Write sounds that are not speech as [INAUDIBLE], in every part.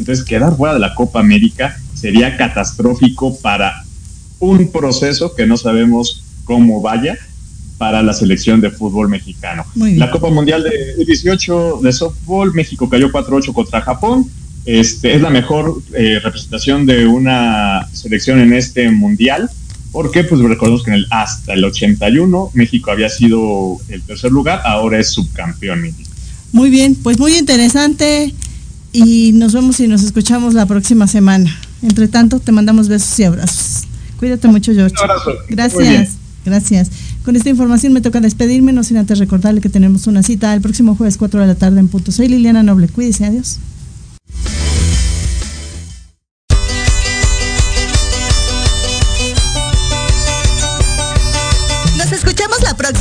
Entonces, quedar fuera de la Copa América sería catastrófico para un proceso que no sabemos cómo vaya para la selección de fútbol mexicano. La Copa Mundial de 18 de softball, México cayó 4-8 contra Japón. Este, es la mejor eh, representación de una selección en este mundial, porque pues recordemos que en el, hasta el 81 México había sido el tercer lugar, ahora es subcampeón. Muy bien, pues muy interesante y nos vemos y nos escuchamos la próxima semana. Entre tanto, te mandamos besos y abrazos. Cuídate mucho, George. Un abrazo. Gracias. Gracias. Con esta información me toca despedirme, no sin antes recordarle que tenemos una cita el próximo jueves 4 de la tarde en punto. Soy Liliana Noble. Cuídese, adiós.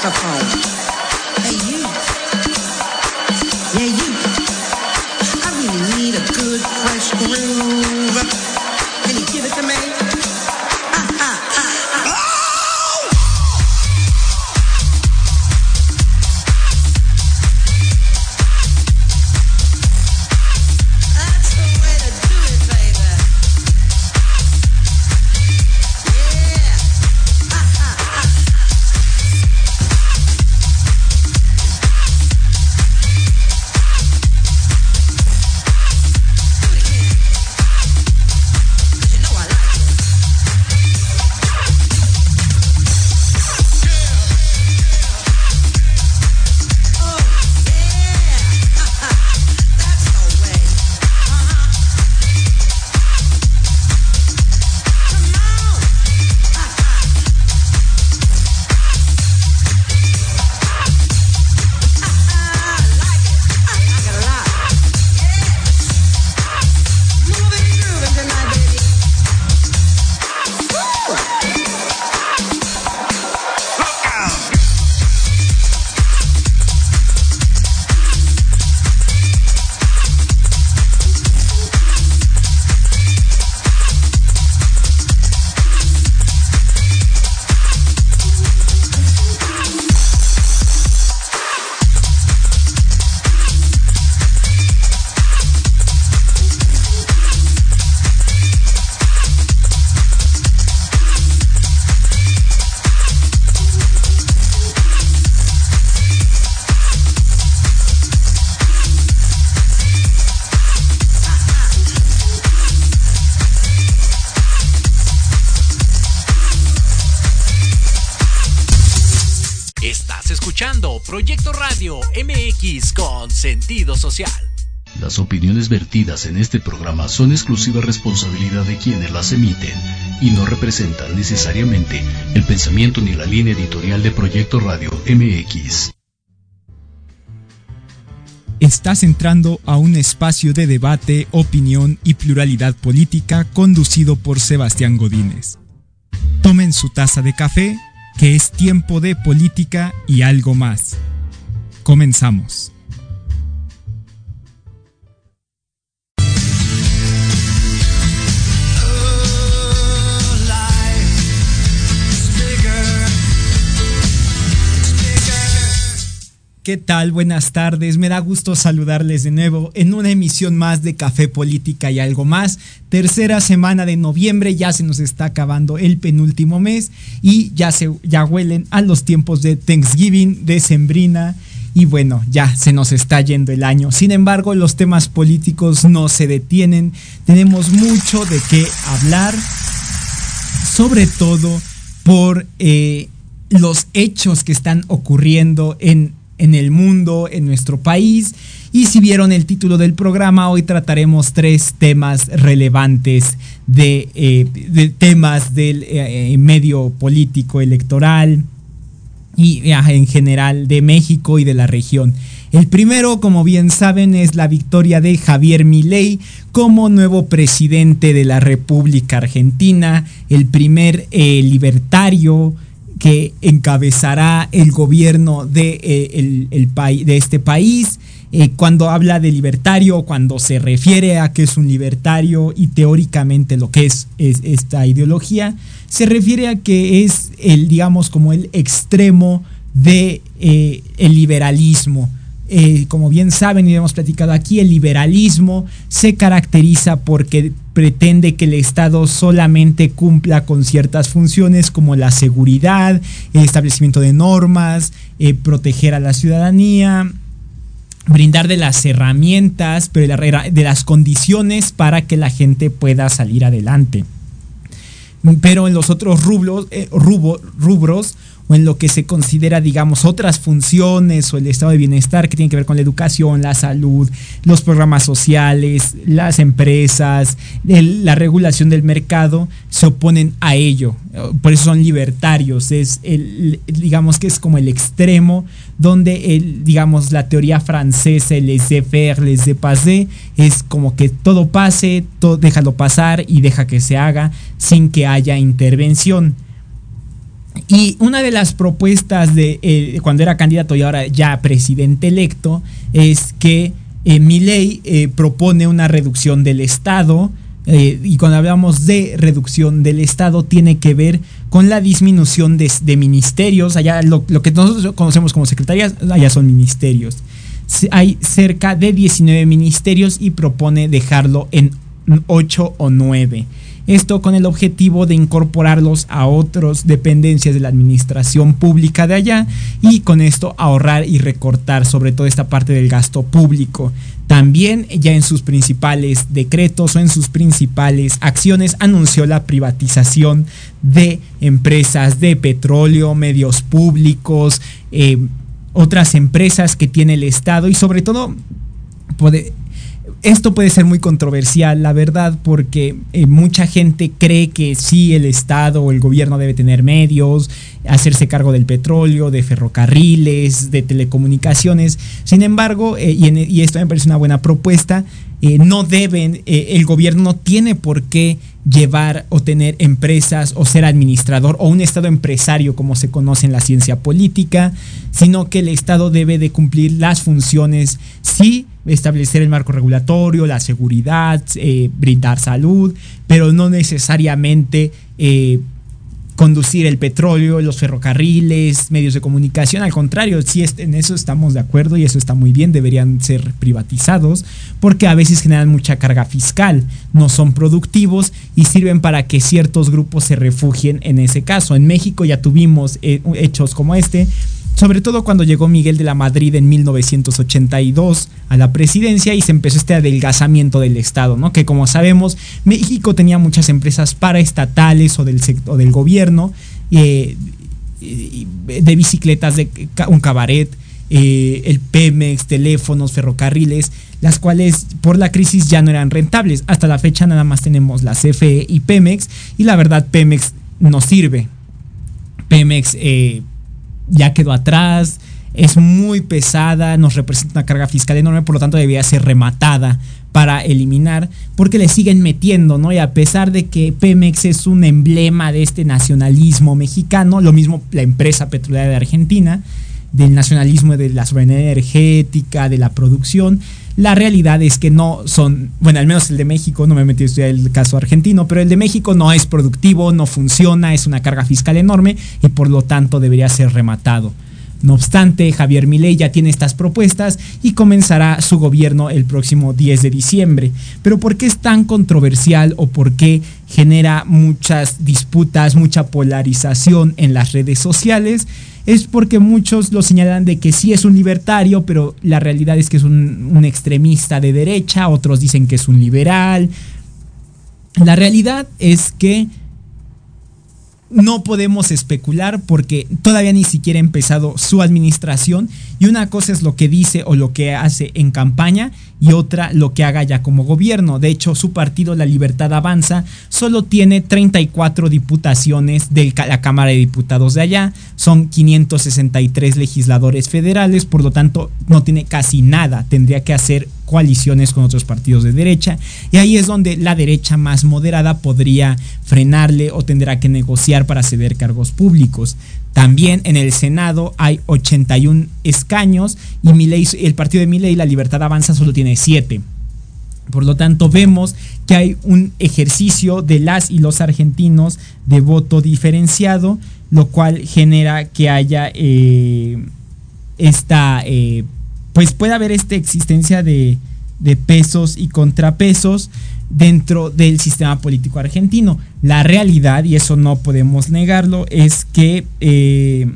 Sentido en este programa son exclusiva responsabilidad de quienes las emiten y no representan necesariamente el pensamiento ni la línea editorial de Proyecto Radio MX. Estás entrando a un espacio de debate, opinión y pluralidad política conducido por Sebastián Godínez. Tomen su taza de café, que es tiempo de política y algo más. Comenzamos. ¿Qué tal? Buenas tardes. Me da gusto saludarles de nuevo en una emisión más de Café Política y algo más. Tercera semana de noviembre, ya se nos está acabando el penúltimo mes y ya se ya huelen a los tiempos de Thanksgiving, de Sembrina y bueno, ya se nos está yendo el año. Sin embargo, los temas políticos no se detienen. Tenemos mucho de qué hablar, sobre todo por eh, los hechos que están ocurriendo en en el mundo, en nuestro país. Y si vieron el título del programa, hoy trataremos tres temas relevantes de, eh, temas del eh, medio político electoral y en general de México y de la región. El primero, como bien saben, es la victoria de Javier Milei como nuevo presidente de la República Argentina, el primer eh, libertario que encabezará el gobierno de, eh, el, de este país. Eh, cuando habla de libertario, cuando se refiere a que es un libertario y teóricamente lo que es, es esta ideología, se refiere a que es el, digamos, como el extremo de el liberalismo eh, como bien saben y hemos platicado aquí, el liberalismo se caracteriza porque pretende que el Estado solamente cumpla con ciertas funciones como la seguridad, el establecimiento de normas, eh, proteger a la ciudadanía, brindar de las herramientas, pero de las condiciones para que la gente pueda salir adelante. Pero en los otros rubros, eh, rubros o en lo que se considera, digamos, otras funciones o el estado de bienestar que tiene que ver con la educación, la salud, los programas sociales, las empresas, la regulación del mercado, se oponen a ello. Por eso son libertarios. Es digamos que es como el extremo donde el, digamos, la teoría francesa, el laissez-faire, laissez-passer, es como que todo pase, todo, déjalo pasar y deja que se haga sin que haya intervención. Y una de las propuestas de eh, cuando era candidato y ahora ya presidente electo es que eh, mi ley eh, propone una reducción del Estado. y cuando hablamos de reducción del Estado tiene que ver con la disminución de, ministerios. Allá lo, lo, que nosotros conocemos como secretarías, allá son ministerios. Hay cerca de 19 ministerios y propone dejarlo en 8 o 9. Esto con el objetivo de incorporarlos a otras dependencias de la administración pública de allá y con esto ahorrar y recortar sobre todo esta parte del gasto público. También ya en sus principales decretos o en sus principales acciones anunció la privatización de empresas de petróleo, medios públicos, eh, otras empresas que tiene el Estado y sobre todo esto puede ser muy controversial, la verdad, porque eh, mucha gente cree que sí, el Estado o el gobierno debe tener medios, hacerse cargo del petróleo, de ferrocarriles, de telecomunicaciones. Sin embargo, eh, y, esto me parece una buena propuesta, eh, no deben, el gobierno no tiene por qué llevar o tener empresas o ser administrador o un Estado empresario como se conoce en la ciencia política, sino que el Estado debe de cumplir las funciones, sí, establecer el marco regulatorio, la seguridad, eh, brindar salud, pero no necesariamente eh, conducir el petróleo, los ferrocarriles, medios de comunicación. Al contrario, si en eso estamos de acuerdo y eso está muy bien, deberían ser privatizados porque a veces generan mucha carga fiscal, no son productivos y sirven para que ciertos grupos se refugien en ese caso. En México ya tuvimos eh, hechos como este sobre todo cuando llegó Miguel de la Madrid en 1982 a la presidencia y se empezó este adelgazamiento del Estado, ¿no? Que como sabemos, México tenía muchas empresas paraestatales o del, sector, del gobierno, eh, de bicicletas, de un cabaret, eh, el Pemex, teléfonos, ferrocarriles, las cuales por la crisis ya no eran rentables. Hasta la fecha nada más tenemos la CFE y Pemex y la verdad Pemex no sirve. Pemex eh, ya quedó atrás, es muy pesada, nos representa una carga fiscal enorme, por lo tanto debería ser rematada para eliminar, porque le siguen metiendo, ¿no? Y a pesar de que Pemex es un emblema de este nacionalismo mexicano, lo mismo la empresa petrolera de Argentina, del nacionalismo de la soberanía energética, de la producción, la realidad es que no son, bueno, al menos el de México, no me metido a el caso argentino, pero el de México no es productivo, no funciona, es una carga fiscal enorme y por lo tanto debería ser rematado. No obstante, Javier Milei ya tiene estas propuestas y comenzará su gobierno el próximo 10 de diciembre. Pero ¿por qué es tan controversial o por qué genera muchas disputas, mucha polarización en las redes sociales? Es porque muchos lo señalan de que sí es un libertario, pero la realidad es que es un, extremista de derecha, otros dicen que es un liberal. La realidad es que no podemos especular porque todavía ni siquiera ha empezado su administración y una cosa es lo que dice o lo que hace en campaña y otra lo que haga ya como gobierno. De hecho, su partido La Libertad Avanza. Solo tiene 34 diputaciones de la Cámara de Diputados de allá, son 563 legisladores federales, por lo tanto no tiene casi nada, tendría que hacer coaliciones con otros partidos de derecha y ahí es donde la derecha más moderada podría frenarle o tendrá que negociar para ceder cargos públicos. También en el Senado hay 81 escaños y el partido de Milei, La Libertad Avanza, solo tiene 7. Por lo tanto, vemos que hay un ejercicio de las y los argentinos de voto diferenciado, lo cual genera que haya eh, esta eh, pues puede haber esta existencia de, pesos y contrapesos dentro del sistema político argentino. La realidad, y eso no podemos negarlo, es que eh,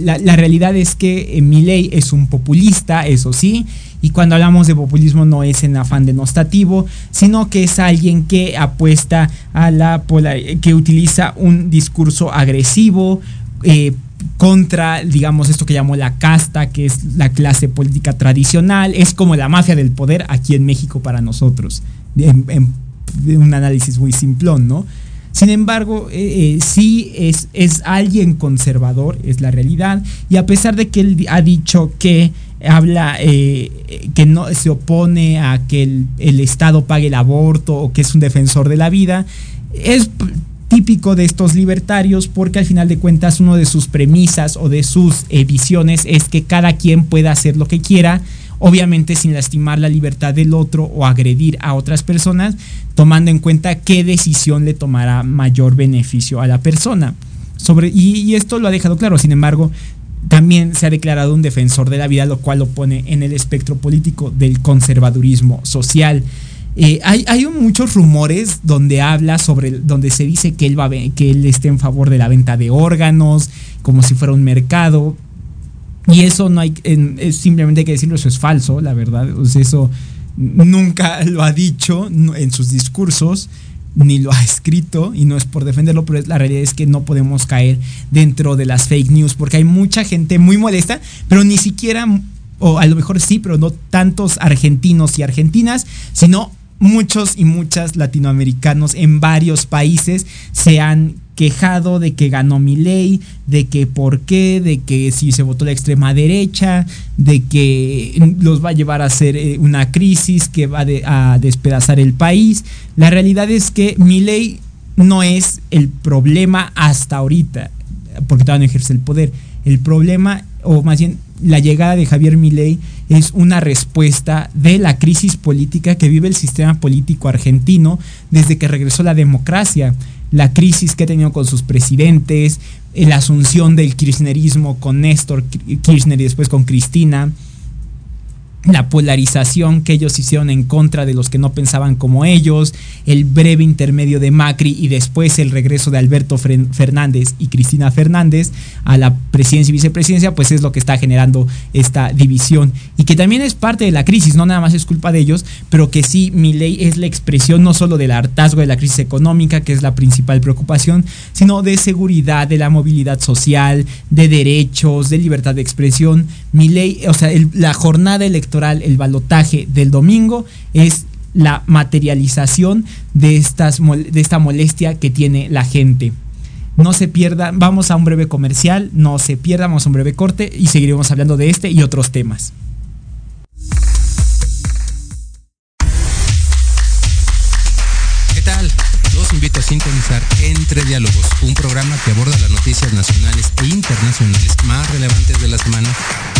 la, realidad es que eh, Milei es un populista, eso sí, y cuando hablamos de populismo no es en afán denostativo, sino que es alguien que apuesta a la que utiliza un discurso agresivo, eh, contra, digamos, esto que llamó la casta, que es la clase política tradicional, es como la mafia del poder aquí en México para nosotros, en, un análisis muy simplón, ¿no? Sin embargo, eh, eh, sí es, es alguien conservador, es la realidad, y a pesar de que él ha dicho que habla que no se opone a que el, el Estado pague el aborto o que es un defensor de la vida, es típico de estos libertarios porque al final de cuentas uno de sus premisas o de sus eh, visiones es que cada quien pueda hacer lo que quiera, obviamente sin lastimar la libertad del otro o agredir a otras personas, tomando en cuenta qué decisión le tomará mayor beneficio a la persona. Sobre, y esto lo ha dejado claro, sin embargo, también se ha declarado un defensor de la vida, lo cual lo pone en el espectro político del conservadurismo social. Eh, hay, hay, muchos rumores donde habla sobre, donde se dice que él, va que él esté en favor de la venta de órganos, como si fuera un mercado. Y eso no hay, es simplemente hay que decirlo, eso es falso, la verdad. eso nunca lo ha dicho en sus discursos, ni lo ha escrito, y no es por defenderlo, pero la realidad es que no podemos caer dentro de las fake news, porque hay mucha gente muy molesta, pero ni siquiera o a lo mejor sí, pero no tantos argentinos y argentinas, sino muchos y muchas latinoamericanos en varios países se han quejado de que ganó mi ley, de que por qué, de que si se votó la extrema derecha, de que los va a llevar a hacer eh, una crisis que va a despedazar el país. La realidad es que mi ley no es el problema hasta ahorita, porque todavía no ejerce el poder. El problema, o más bien la llegada de Javier Milei es una respuesta de la crisis política que vive el sistema político argentino desde que regresó la democracia, la crisis que ha tenido con sus presidentes, la asunción del kirchnerismo con Néstor Kirchner y después con Cristina, la polarización que ellos hicieron en contra de los que no pensaban como ellos, el breve intermedio de Macri y después el regreso de Alberto Fernández y Cristina Fernández a la presidencia y vicepresidencia, pues es lo que está generando esta división y que también es parte de la crisis, no nada más es culpa de ellos, pero que sí, mi ley es la expresión no solo del hartazgo de la crisis económica, que es la principal preocupación, sino de seguridad, de la movilidad social, de derechos, de libertad de expresión. Mi ley, o sea, la jornada electoral el balotaje del domingo, es la materialización de, estas, de esta molestia que tiene la gente. No se pierda, vamos a un breve comercial, no se pierda, vamos a un breve corte y seguiremos hablando de este y otros temas. ¿Qué tal? Los invito a sintonizar Entre Diálogos, un programa que aborda las noticias nacionales e internacionales más relevantes de la semana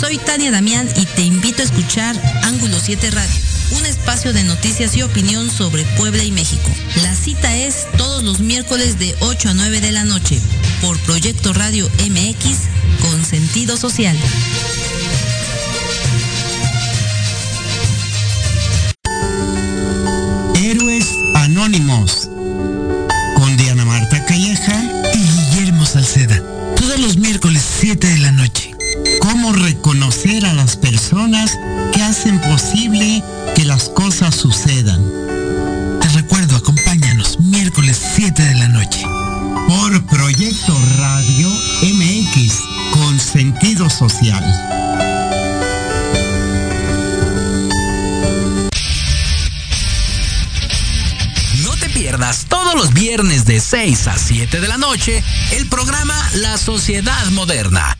Soy Tania Damián y te invito a escuchar Ángulo 7 Radio un espacio de noticias y opinión sobre Puebla y México. La cita es todos los miércoles de 8 a 9 de la noche por Proyecto Radio MX con sentido social. Héroes Anónimos con Diana Marta Calleja y Guillermo Salceda. Todos los miércoles 7 de la noche. Reconocer a las personas que hacen posible que las cosas sucedan. Te recuerdo, acompáñanos miércoles 7 de la noche por Proyecto Radio MX con sentido social. No te pierdas todos los viernes de 6 a 7 de la noche el programa La Sociedad Moderna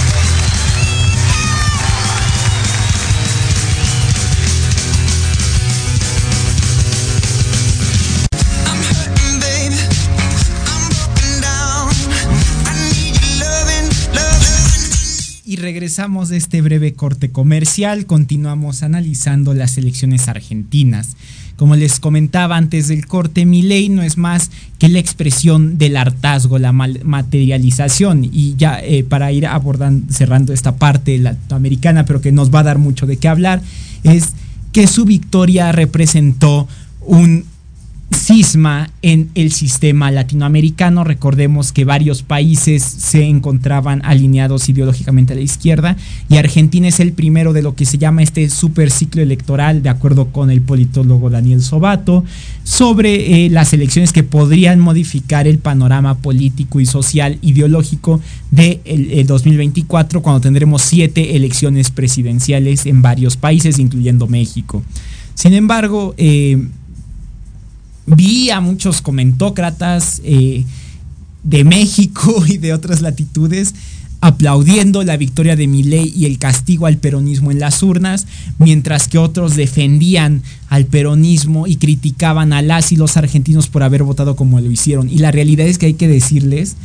Regresamos de este breve corte comercial. Continuamos analizando las elecciones argentinas. Como les comentaba antes del corte, mi ley no es más que la expresión del hartazgo, la materialización. Y ya eh, para ir abordando, cerrando esta parte latinoamericana, pero que nos va a dar mucho de qué hablar, es que su victoria representó un cisma en el sistema latinoamericano. Recordemos que varios países se encontraban alineados ideológicamente a la izquierda y Argentina es el primero de lo que se llama este super ciclo electoral, de acuerdo con el politólogo Daniel Sobato, sobre eh, las elecciones que podrían modificar el panorama político y social ideológico de 2024, cuando tendremos siete elecciones presidenciales en varios países, incluyendo México. Sin embargo, eh, vi a muchos comentócratas eh, de México [LAUGHS] y de otras latitudes aplaudiendo la victoria de Milei y el castigo al peronismo en las urnas, mientras que otros defendían al peronismo y criticaban a las y los argentinos por haber votado como lo hicieron. Y la realidad es que hay que decirles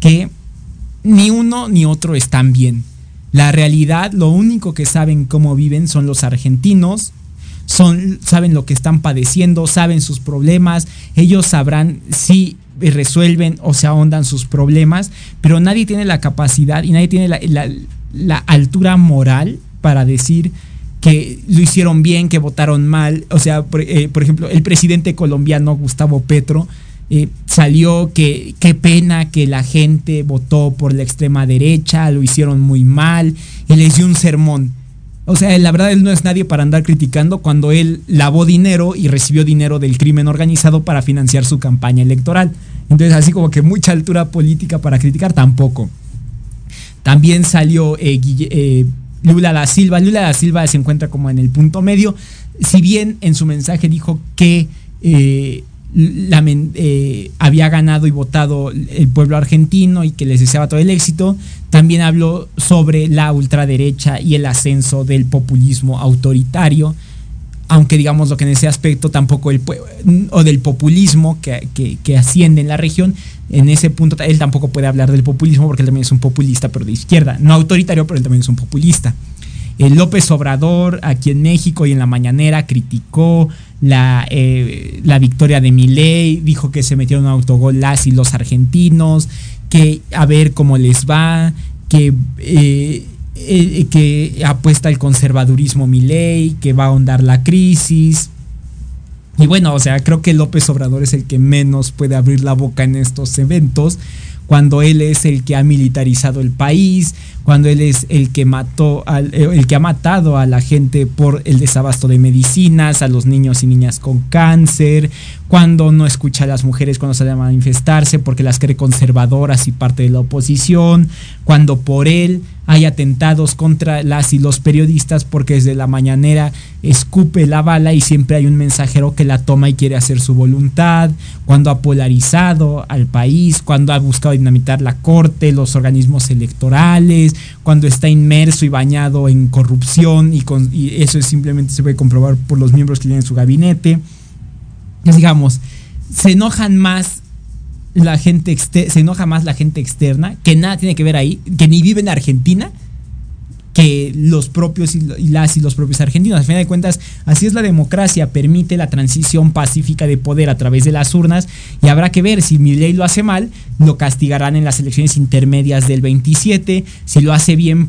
que ni uno ni otro están bien. La realidad, lo único que saben cómo viven son los argentinos, son, saben lo que están padeciendo, saben sus problemas, ellos sabrán si resuelven o se ahondan sus problemas, pero nadie tiene la capacidad y nadie tiene la, altura moral para decir que lo hicieron bien, que votaron mal. O sea, por, eh, ejemplo, el presidente colombiano Gustavo Petro eh, salió que qué pena que la gente votó por la extrema derecha, lo hicieron muy mal y les dio un sermón. O sea, la verdad él no es nadie para andar criticando cuando él lavó dinero y recibió dinero del crimen organizado para financiar su campaña electoral. Entonces, así como que mucha altura política para criticar, tampoco. También salió eh, eh, Lula da Silva. Lula da Silva se encuentra como en el punto medio. Si bien en su mensaje dijo que eh, eh, había ganado y votado el pueblo argentino y que les deseaba todo el éxito. También habló sobre la ultraderecha y el ascenso del populismo autoritario, aunque digamos lo que en ese aspecto tampoco el o del populismo que, que, asciende en la región, en ese punto él tampoco puede hablar del populismo porque él también es un populista, pero de izquierda, no autoritario, pero él también es un populista. El López Obrador aquí en México y en la mañanera criticó la, eh, la victoria de Milei, dijo que se metieron un autogol las y los argentinos, que a ver cómo les va, que, eh, eh, que apuesta el conservadurismo Milei, que va a ahondar la crisis. Y bueno, o sea, creo que López Obrador es el que menos puede abrir la boca en estos eventos cuando él es el que ha militarizado el país, cuando él es el que mató al, eh, el que ha matado a la gente por el desabasto de medicinas, a los niños y niñas con cáncer, cuando no escucha a las mujeres cuando salen a manifestarse porque las cree conservadoras y parte de la oposición, cuando por él hay atentados contra las y los periodistas porque desde la mañanera escupe la bala y siempre hay un mensajero que la toma y quiere hacer su voluntad, cuando ha polarizado al país, cuando ha buscado dinamitar la corte, los organismos electorales, cuando está inmerso y bañado en corrupción y, con, y eso simplemente se puede comprobar por los miembros que tienen en su gabinete. Digamos, se enojan más la gente se enoja más la gente externa, que nada tiene que ver ahí, que ni vive en Argentina, que los propios y las y los propios argentinos. Al final de cuentas, así es la democracia, permite la transición pacífica de poder a través de las urnas y habrá que ver si ley lo hace mal, lo castigarán en las elecciones intermedias del 27, si lo hace bien,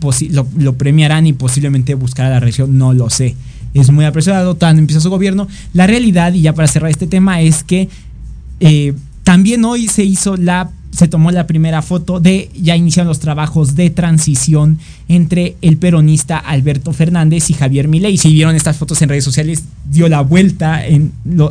lo, premiarán y posiblemente buscará la reacción, no lo sé es muy apresurado, tan empieza su gobierno. La realidad, y ya para cerrar este tema, es que eh, también hoy se hizo la se tomó la primera foto de ya iniciaron los trabajos de transición entre el peronista Alberto Fernández y Javier Milei. Si vieron estas fotos en redes sociales, dio la vuelta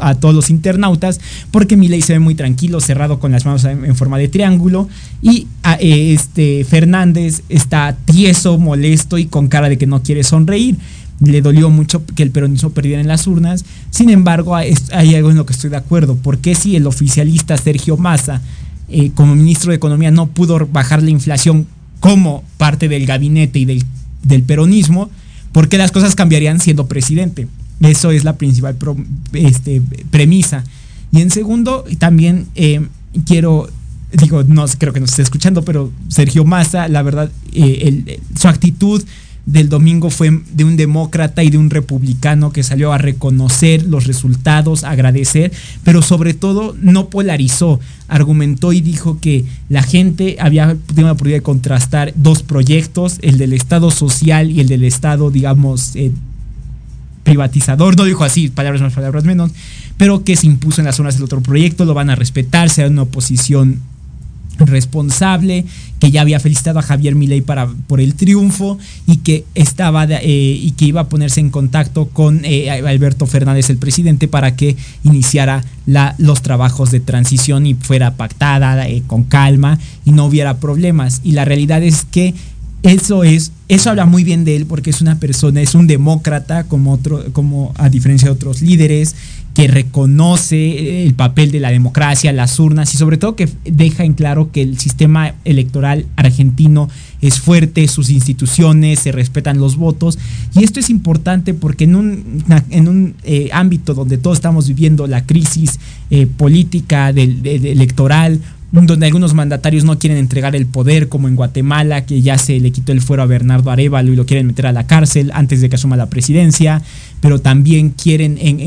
a todos los internautas porque Milei se ve muy tranquilo, cerrado con las manos en, forma de triángulo y eh, este Fernández está tieso, molesto y con cara de que no quiere sonreír le dolió mucho que el peronismo perdiera en las urnas. Sin embargo, hay algo en lo que estoy de acuerdo. porque si el oficialista Sergio Massa, eh, como ministro de Economía, no pudo bajar la inflación como parte del gabinete y del, peronismo? Porque las cosas cambiarían siendo presidente. Eso es la principal este, premisa. Y en segundo, también eh, quiero digo, no creo que nos esté escuchando, pero Sergio Massa, la verdad, eh, su actitud del domingo fue de un demócrata y de un republicano que salió a reconocer los resultados, agradecer, pero sobre todo no polarizó, argumentó y dijo que la gente había tenido la oportunidad de contrastar dos proyectos, el del Estado social y el del Estado, digamos, eh, privatizador, no dijo así, palabras más, palabras menos, pero que se impuso en las zonas del otro proyecto, lo van a respetar, sea una oposición responsable, que ya había felicitado a Javier Milei para, por el triunfo y que estaba eh, y que iba a ponerse en contacto con eh, Alberto Fernández, el presidente, para que iniciara los trabajos de transición y fuera pactada eh, con calma y no hubiera problemas. Y la realidad es que eso es, eso habla muy bien de él porque es una persona, es un demócrata como otro, como a diferencia de otros líderes, que reconoce el papel de la democracia, las urnas y sobre todo que deja en claro que el sistema electoral argentino es fuerte, sus instituciones, se respetan los votos. Y esto es importante porque en un, en un eh, ámbito donde todos estamos viviendo la crisis eh, política del, electoral, donde algunos mandatarios no quieren entregar el poder, como en Guatemala, que ya se le quitó el fuero a Bernardo Arevalo y lo quieren meter a la cárcel antes de que asuma la presidencia, pero también quieren en,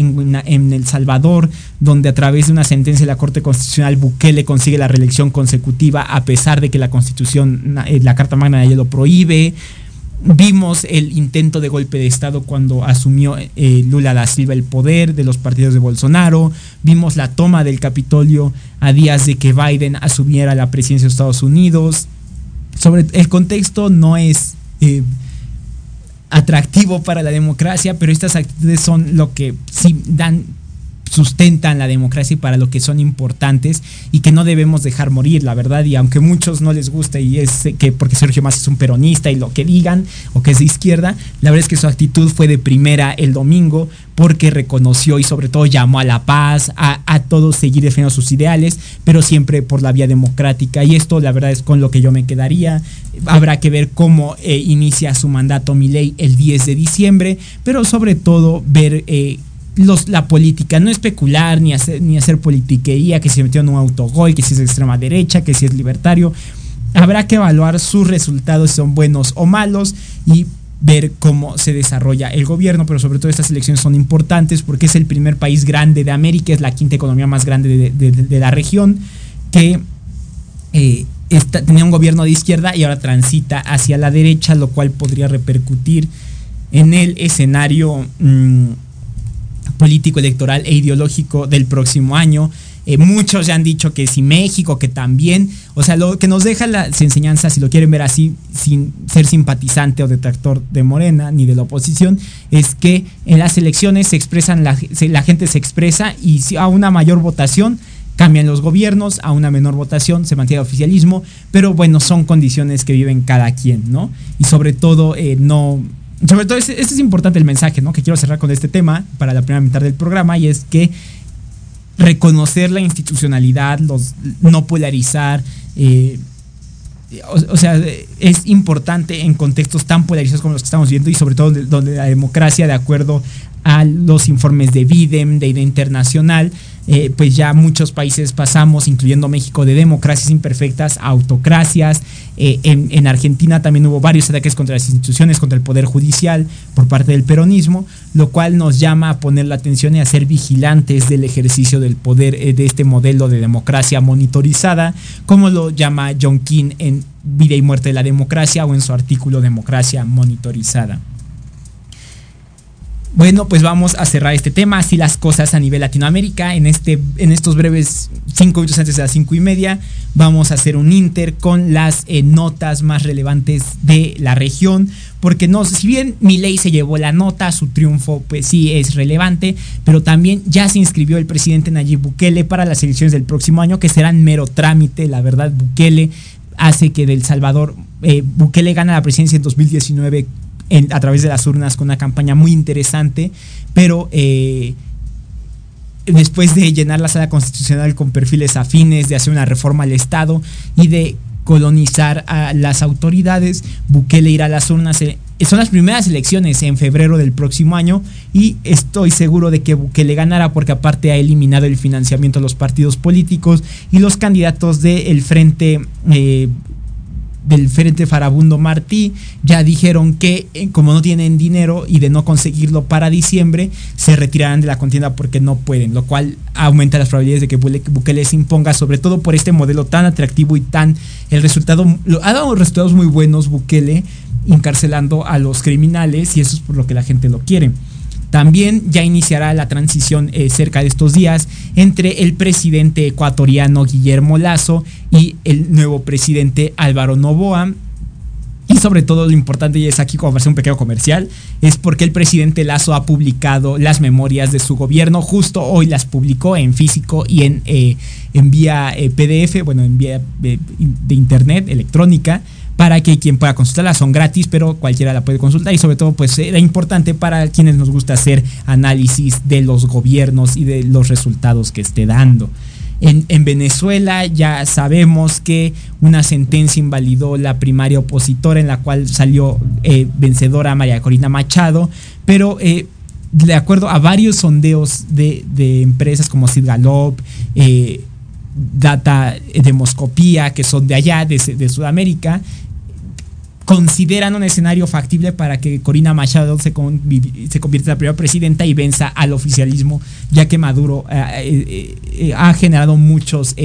en, El Salvador, donde a través de una sentencia de la Corte Constitucional Bukele consigue la reelección consecutiva a pesar de que la Constitución, eh, la Carta Magna ya lo prohíbe. Vimos el intento de golpe de Estado cuando asumió eh, Lula da Silva el poder de los partidos de Bolsonaro. Vimos la toma del Capitolio a días de que Biden asumiera la presidencia de Estados Unidos. Sobre el contexto no es eh, atractivo para la democracia, pero estas actitudes son lo que sí dan sustentan la democracia y para lo que son importantes y que no debemos dejar morir, la verdad. Y aunque muchos no les gusta y es que porque Sergio Massa es un peronista y lo que digan o que es de izquierda, la verdad es que su actitud fue de primera el domingo porque reconoció y sobre todo llamó a la paz, a, todos seguir defendiendo sus ideales, pero siempre por la vía democrática. Y esto la verdad es con lo que yo me quedaría. Habrá que ver cómo eh, inicia su mandato ley el 10 de diciembre, pero sobre todo ver... Eh, la política, no especular ni hacer, ni hacer politiquería, que se metió en un autogol, que si es extrema derecha, que si es libertario. Habrá que evaluar sus resultados, si son buenos o malos, y ver cómo se desarrolla el gobierno, pero sobre todo estas elecciones son importantes porque es el primer país grande de América, es la quinta economía más grande de, la región, que eh, tenía un gobierno de izquierda y ahora transita hacia la derecha, lo cual podría repercutir en el escenario... Mm, político, electoral e ideológico del próximo año. Eh, muchos ya han dicho que si México, que también, o sea, lo que nos deja las enseñanzas, si lo quieren ver así, sin ser simpatizante o detractor de Morena ni de la oposición, es que en las elecciones se expresan, la, gente se expresa y a una mayor votación cambian los gobiernos, a una menor votación se mantiene el oficialismo, pero bueno, son condiciones que viven cada quien, ¿no? Y sobre todo, eh, no. Sobre todo, este, es importante el mensaje, ¿no? Que quiero cerrar con este tema para la primera mitad del programa, y es que reconocer la institucionalidad, los, no polarizar, eh, o, sea, es importante en contextos tan polarizados como los que estamos viendo y sobre todo donde la democracia, de acuerdo a los informes de Bidem, de Idea Internacional, eh, pues ya muchos países pasamos, incluyendo México, de democracias imperfectas a autocracias. Eh, en, Argentina también hubo varios ataques contra las instituciones, contra el poder judicial por parte del peronismo, lo cual nos llama a poner la atención y a ser vigilantes del ejercicio del poder eh, de este modelo de democracia monitorizada, como lo llama John King en Vida y Muerte de la Democracia o en su artículo Democracia Monitorizada. Bueno, pues vamos a cerrar este tema, así las cosas a nivel Latinoamérica. En, este, en estos breves cinco minutos antes de las cinco y media, vamos a hacer un inter con las eh, notas más relevantes de la región. Porque no, si bien Milei se llevó la nota, su triunfo pues sí es relevante, pero también ya se inscribió el presidente Nayib Bukele para las elecciones del próximo año, que serán mero trámite. La verdad, Bukele hace que del Salvador, eh, Bukele gana la presidencia en 2019 a través de las urnas con una campaña muy interesante, pero eh, después de llenar la sala constitucional con perfiles afines, de hacer una reforma al Estado y de colonizar a las autoridades, Bukele irá a las urnas. Son las primeras elecciones en febrero del próximo año y estoy seguro de que Bukele ganará porque aparte ha eliminado el financiamiento de los partidos políticos y los candidatos del Frente eh, del Frente Farabundo Martí ya dijeron que eh, como no tienen dinero y de no conseguirlo para diciembre, se retirarán de la contienda porque no pueden, lo cual aumenta las probabilidades de que Bukele se imponga, sobre todo por este modelo tan atractivo y tan el resultado ha dado resultados muy buenos Bukele encarcelando a los criminales y eso es por lo que la gente lo quiere. También ya iniciará la transición eh, cerca de estos días entre el presidente ecuatoriano Guillermo Lazo y el nuevo presidente Álvaro Novoa. Y sobre todo lo importante, y es aquí como un pequeño comercial, es porque el presidente Lazo ha publicado las memorias de su gobierno. Justo hoy las publicó en físico y en, eh, en vía eh, PDF, bueno, en vía de internet, electrónica para que quien pueda consultarla. Son gratis, pero cualquiera la puede consultar y sobre todo pues era importante para quienes nos gusta hacer análisis de los gobiernos y de los resultados que esté dando. En, Venezuela ya sabemos que una sentencia invalidó la primaria opositora en la cual salió eh, vencedora María Corina Machado, pero eh, de acuerdo a varios sondeos de, empresas como Sid Galop, eh, Data Demoscopía, que son de allá, de, de Sudamérica, consideran un escenario factible para que Corina Machado se, convierta en la primera presidenta y venza al oficialismo, ya que Maduro eh, eh, eh, ha generado muchos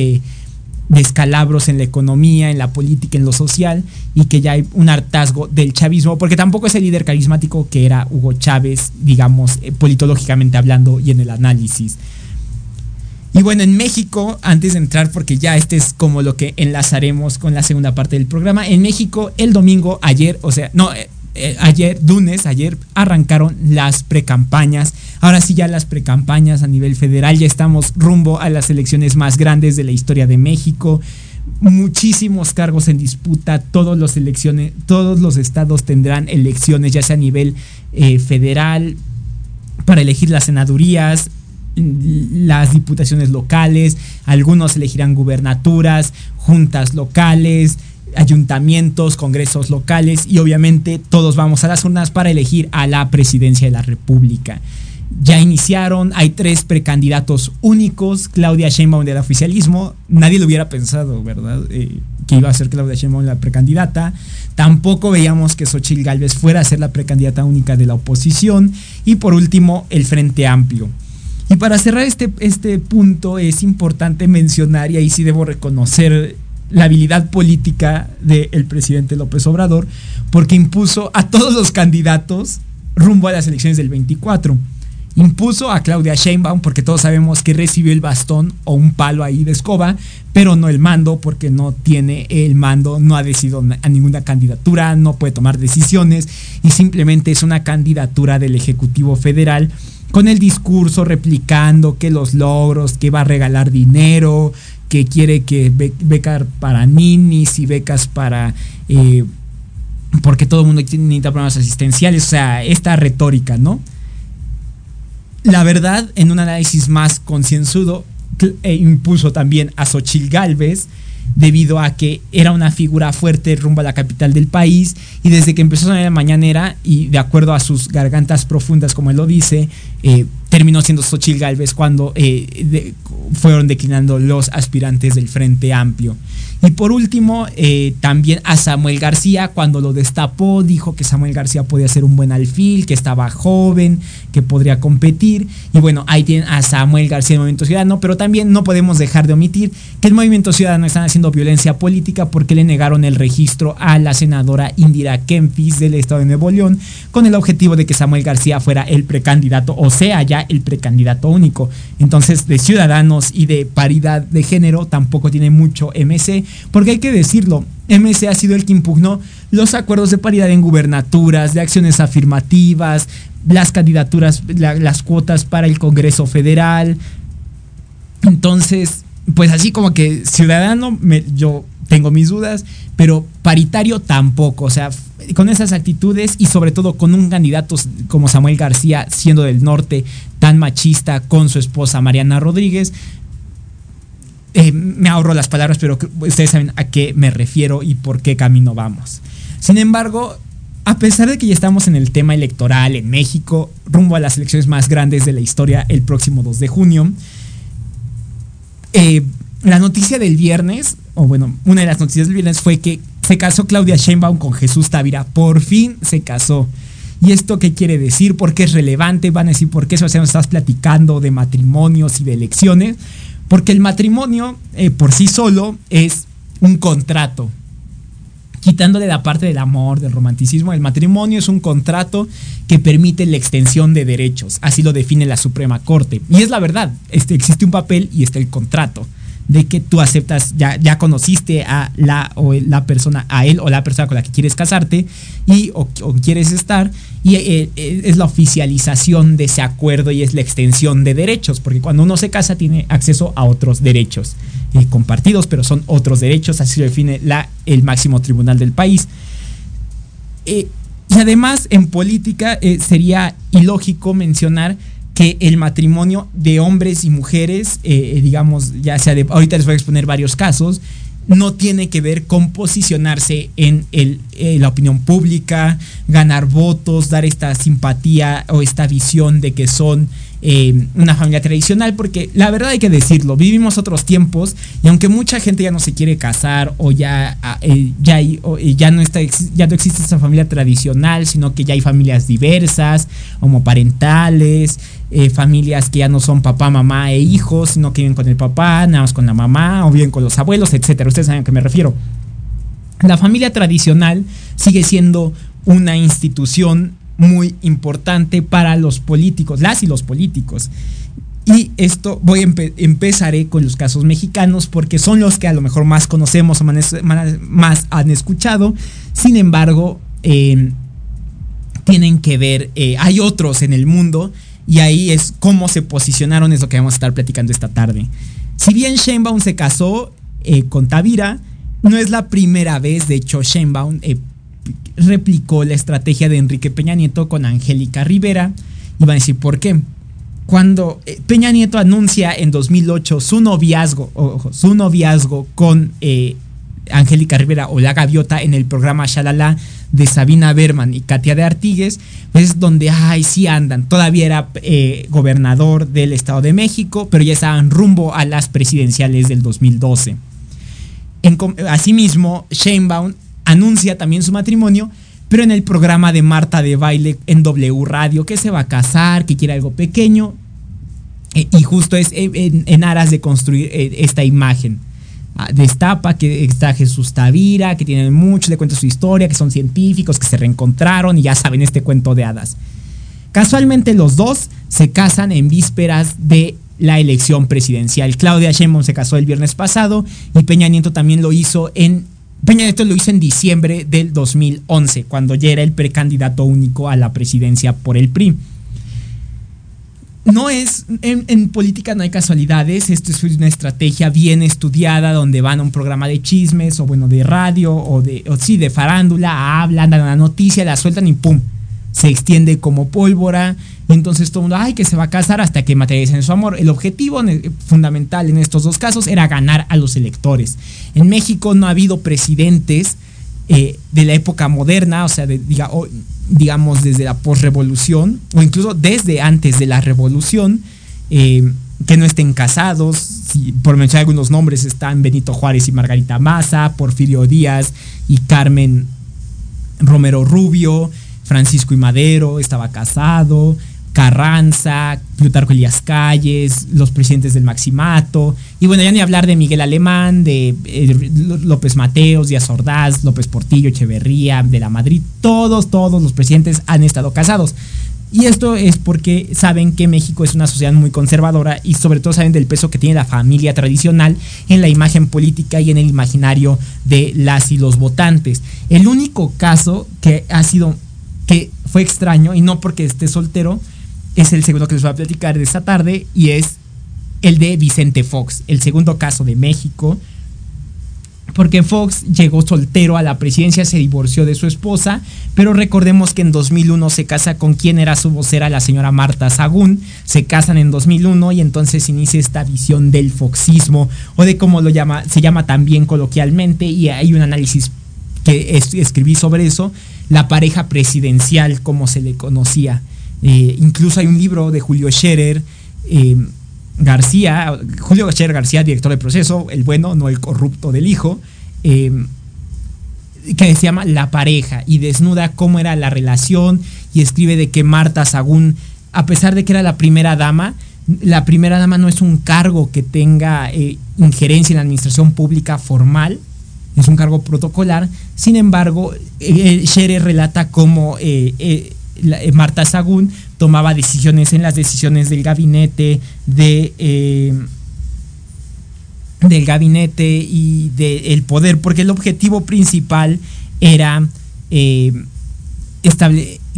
descalabros en la economía, en la política, en lo social, y que ya hay un hartazgo del chavismo, porque tampoco es el líder carismático que era Hugo Chávez, digamos, politológicamente hablando y en el análisis. Y bueno, en México, antes de entrar, porque ya este es como lo que enlazaremos con la segunda parte del programa, en México el domingo, ayer, o sea, no, eh, eh, ayer, lunes, ayer arrancaron las precampañas. Ahora sí ya las precampañas a nivel federal, ya estamos rumbo a las elecciones más grandes de la historia de México. Muchísimos cargos en disputa, todos los elecciones, todos los estados tendrán elecciones, ya sea a nivel eh, federal, para elegir las senadurías, las diputaciones locales, algunos elegirán gubernaturas, juntas locales, ayuntamientos, congresos locales y obviamente todos vamos a las urnas para elegir a la presidencia de la República. Ya iniciaron, hay tres precandidatos únicos, Claudia Sheinbaum del oficialismo, nadie lo hubiera pensado, ¿verdad? Eh, que iba a ser Claudia Sheinbaum la precandidata. Tampoco veíamos que Xochitl Gálvez fuera a ser la precandidata única de la oposición. Y por último, el Frente Amplio. Y para cerrar este, este punto es importante mencionar, y ahí sí debo reconocer la habilidad política del presidente López Obrador, porque impuso a todos los candidatos rumbo a las elecciones del 24. impuso a Claudia Sheinbaum porque todos sabemos que recibió el bastón o un palo ahí de escoba, pero no el mando porque no tiene el mando, no ha decidido a ninguna candidatura, no puede tomar decisiones y simplemente es una candidatura del Ejecutivo Federal con el discurso replicando que los logros, que va a regalar dinero, que quiere que becas para ninis y becas para... Eh, porque todo el mundo necesita programas asistenciales, o sea, esta retórica, ¿no? La verdad, en un análisis más concienzudo, e impuso también a Xochil Galvez, debido a que era una figura fuerte rumbo a la capital del país y desde que empezó a sonar la mañanera y de acuerdo a sus gargantas profundas como él lo dice, eh, terminó siendo Xochil Galvez cuando eh, fueron declinando los aspirantes del Frente Amplio. Y por último, eh, también a Samuel García, cuando lo destapó, dijo que Samuel García podía ser un buen alfil, que estaba joven, que podría competir. Y bueno, ahí tienen a Samuel García del Movimiento Ciudadano, pero también no podemos dejar de omitir que el Movimiento Ciudadano están haciendo violencia política porque le negaron el registro a la senadora Indira Kempis del Estado de Nuevo León, con el objetivo de que Samuel García fuera el precandidato, o sea, ya el precandidato único. Entonces, de Ciudadanos y de paridad de género tampoco tiene mucho MC porque hay que decirlo, MC ha sido el que impugnó los acuerdos de paridad en gubernaturas, de acciones afirmativas, las candidaturas, las cuotas para el Congreso Federal. Entonces, pues así como que ciudadano, yo tengo mis dudas, pero paritario tampoco. O sea, con esas actitudes y sobre todo con un candidato como Samuel García, siendo del norte, tan machista, con su esposa Mariana Rodríguez, eh, me ahorro las palabras, pero ustedes saben a qué me refiero y por qué camino vamos. Sin embargo, a pesar de que ya estamos en el tema electoral en México, rumbo a las elecciones más grandes de la historia el próximo 2 de junio, eh, la noticia del viernes, o bueno, una de las noticias del viernes fue que se casó Claudia Sheinbaum con Jesús Tavira. Por fin se casó. ¿Y esto qué quiere decir? ¿Por qué es relevante? Van a decir, ¿por qué eso nos estás platicando de matrimonios y de elecciones? Porque el matrimonio eh, por sí solo es un contrato. Quitándole la parte del amor, del romanticismo, el matrimonio es un contrato que permite la extensión de derechos. Así lo define la Suprema Corte. Y es la verdad, este, existe un papel y está el contrato de que tú aceptas, ya, ya conociste a la o la persona, a él o la persona con la que quieres casarte y o, quieres estar, y eh, eh, es la oficialización de ese acuerdo y es la extensión de derechos, porque cuando uno se casa tiene acceso a otros derechos eh, compartidos, pero son otros derechos, así lo define la, el máximo tribunal del país. y además en política sería ilógico mencionar que el matrimonio de hombres y mujeres, eh, digamos, ya sea de, ahorita les voy a exponer varios casos, no tiene que ver con posicionarse en eh, la opinión pública, ganar votos, dar esta simpatía o esta visión de que son eh, una familia tradicional, porque la verdad hay que decirlo, vivimos otros tiempos y aunque mucha gente ya no se quiere casar o ya, ah, ya, ya, no, está, ya no existe esa familia tradicional, sino que ya hay familias diversas, homoparentales, eh, familias que ya no son papá, mamá e hijos, sino que viven con el papá, nada más con la mamá, o bien con los abuelos, etcétera. Ustedes saben a qué me refiero. La familia tradicional sigue siendo una institución muy importante para los políticos, las y los políticos. Y esto voy a empezaré con los casos mexicanos porque son los que a lo mejor más conocemos o más, han escuchado. Sin embargo, eh, tienen que ver, eh, hay otros en el mundo y ahí es cómo se posicionaron, es lo que vamos a estar platicando esta tarde. Si bien Sheinbaum se casó eh, con Tavira, no es la primera vez, de hecho Sheinbaum eh, replicó la estrategia de Enrique Peña Nieto con Angélica Rivera. Y van a decir, ¿por qué? Cuando eh, Peña Nieto anuncia en 2008 su noviazgo, ojo, su noviazgo con Angélica Rivera o La Gaviota en el programa Shalala de Sabina Berman y Katia de Artigues, pues es donde, ay, sí andan. Todavía era eh, gobernador del Estado de México, pero ya estaban rumbo a las presidenciales del 2012. En, asimismo, Sheinbaum anuncia también su matrimonio, pero en el programa de Marta de Baile en W Radio, que se va a casar, que quiere algo pequeño, eh, y justo es en, en aras de construir eh, esta imagen. Ah, destapa que está Jesús Tavira, que tiene mucho, le cuenta su historia, que son científicos, que se reencontraron y ya saben este cuento de hadas. Casualmente los dos se casan en vísperas de la elección presidencial. Claudia Sheinbaum se casó el viernes pasado y Peña Nieto también lo hizo en Peña Nieto lo hizo en diciembre del 2011, cuando ya era el precandidato único a la presidencia por el PRI. No es, en, política no hay casualidades, esto es una estrategia bien estudiada donde van a un programa de chismes o bueno, de radio o de, sí, de farándula, hablan, dan la noticia, la sueltan y ¡pum! Se extiende como pólvora entonces todo el mundo, ay, que se va a casar hasta que materialicen su amor. El objetivo fundamental en estos dos casos era ganar a los electores. En México no ha habido presidentes eh, de la época moderna, o sea, digamos desde la posrevolución, o incluso desde antes de la revolución, eh, que no estén casados. por mencionar algunos nombres están Benito Juárez y Margarita Maza, Porfirio Díaz y Carmen Romero Rubio, Francisco y Madero estaba casado, Carranza, Plutarco Elías Calles, los presidentes del Maximato, y bueno, ya ni hablar de Miguel Alemán, de eh, López Mateos, Díaz Ordaz, López Portillo, Echeverría, de la Madrid, todos, todos los presidentes han estado casados. Y esto es porque saben que México es una sociedad muy conservadora y sobre todo saben del peso que tiene la familia tradicional en la imagen política y en el imaginario de las y los votantes. El único caso que ha sido, que fue extraño, y no porque esté soltero, es el segundo que les voy a platicar de esta tarde y es el de Vicente Fox, el segundo caso de México. Porque Fox llegó soltero a la presidencia, se divorció de su esposa, pero recordemos que en 2001 se casa con quien era su vocera, la señora Marta Sagún. Se casan en 2001 y entonces inicia esta visión del foxismo o de cómo lo llama, se llama también coloquialmente y hay un análisis que escribí sobre eso, la pareja presidencial como se le conocía. Eh, incluso hay un libro de Julio Scherer eh, García, Julio Scherer García, director del proceso, el bueno, no el corrupto del hijo, eh, que se llama La pareja y desnuda cómo era la relación y escribe de que Marta Sagún, a pesar de que era la primera dama, la primera dama no es un cargo que tenga injerencia en la administración pública formal, es un cargo protocolar. Sin embargo, Scherer relata cómo Marta Sagún tomaba decisiones en las decisiones del gabinete de eh, del gabinete y del poder, porque el objetivo principal era eh,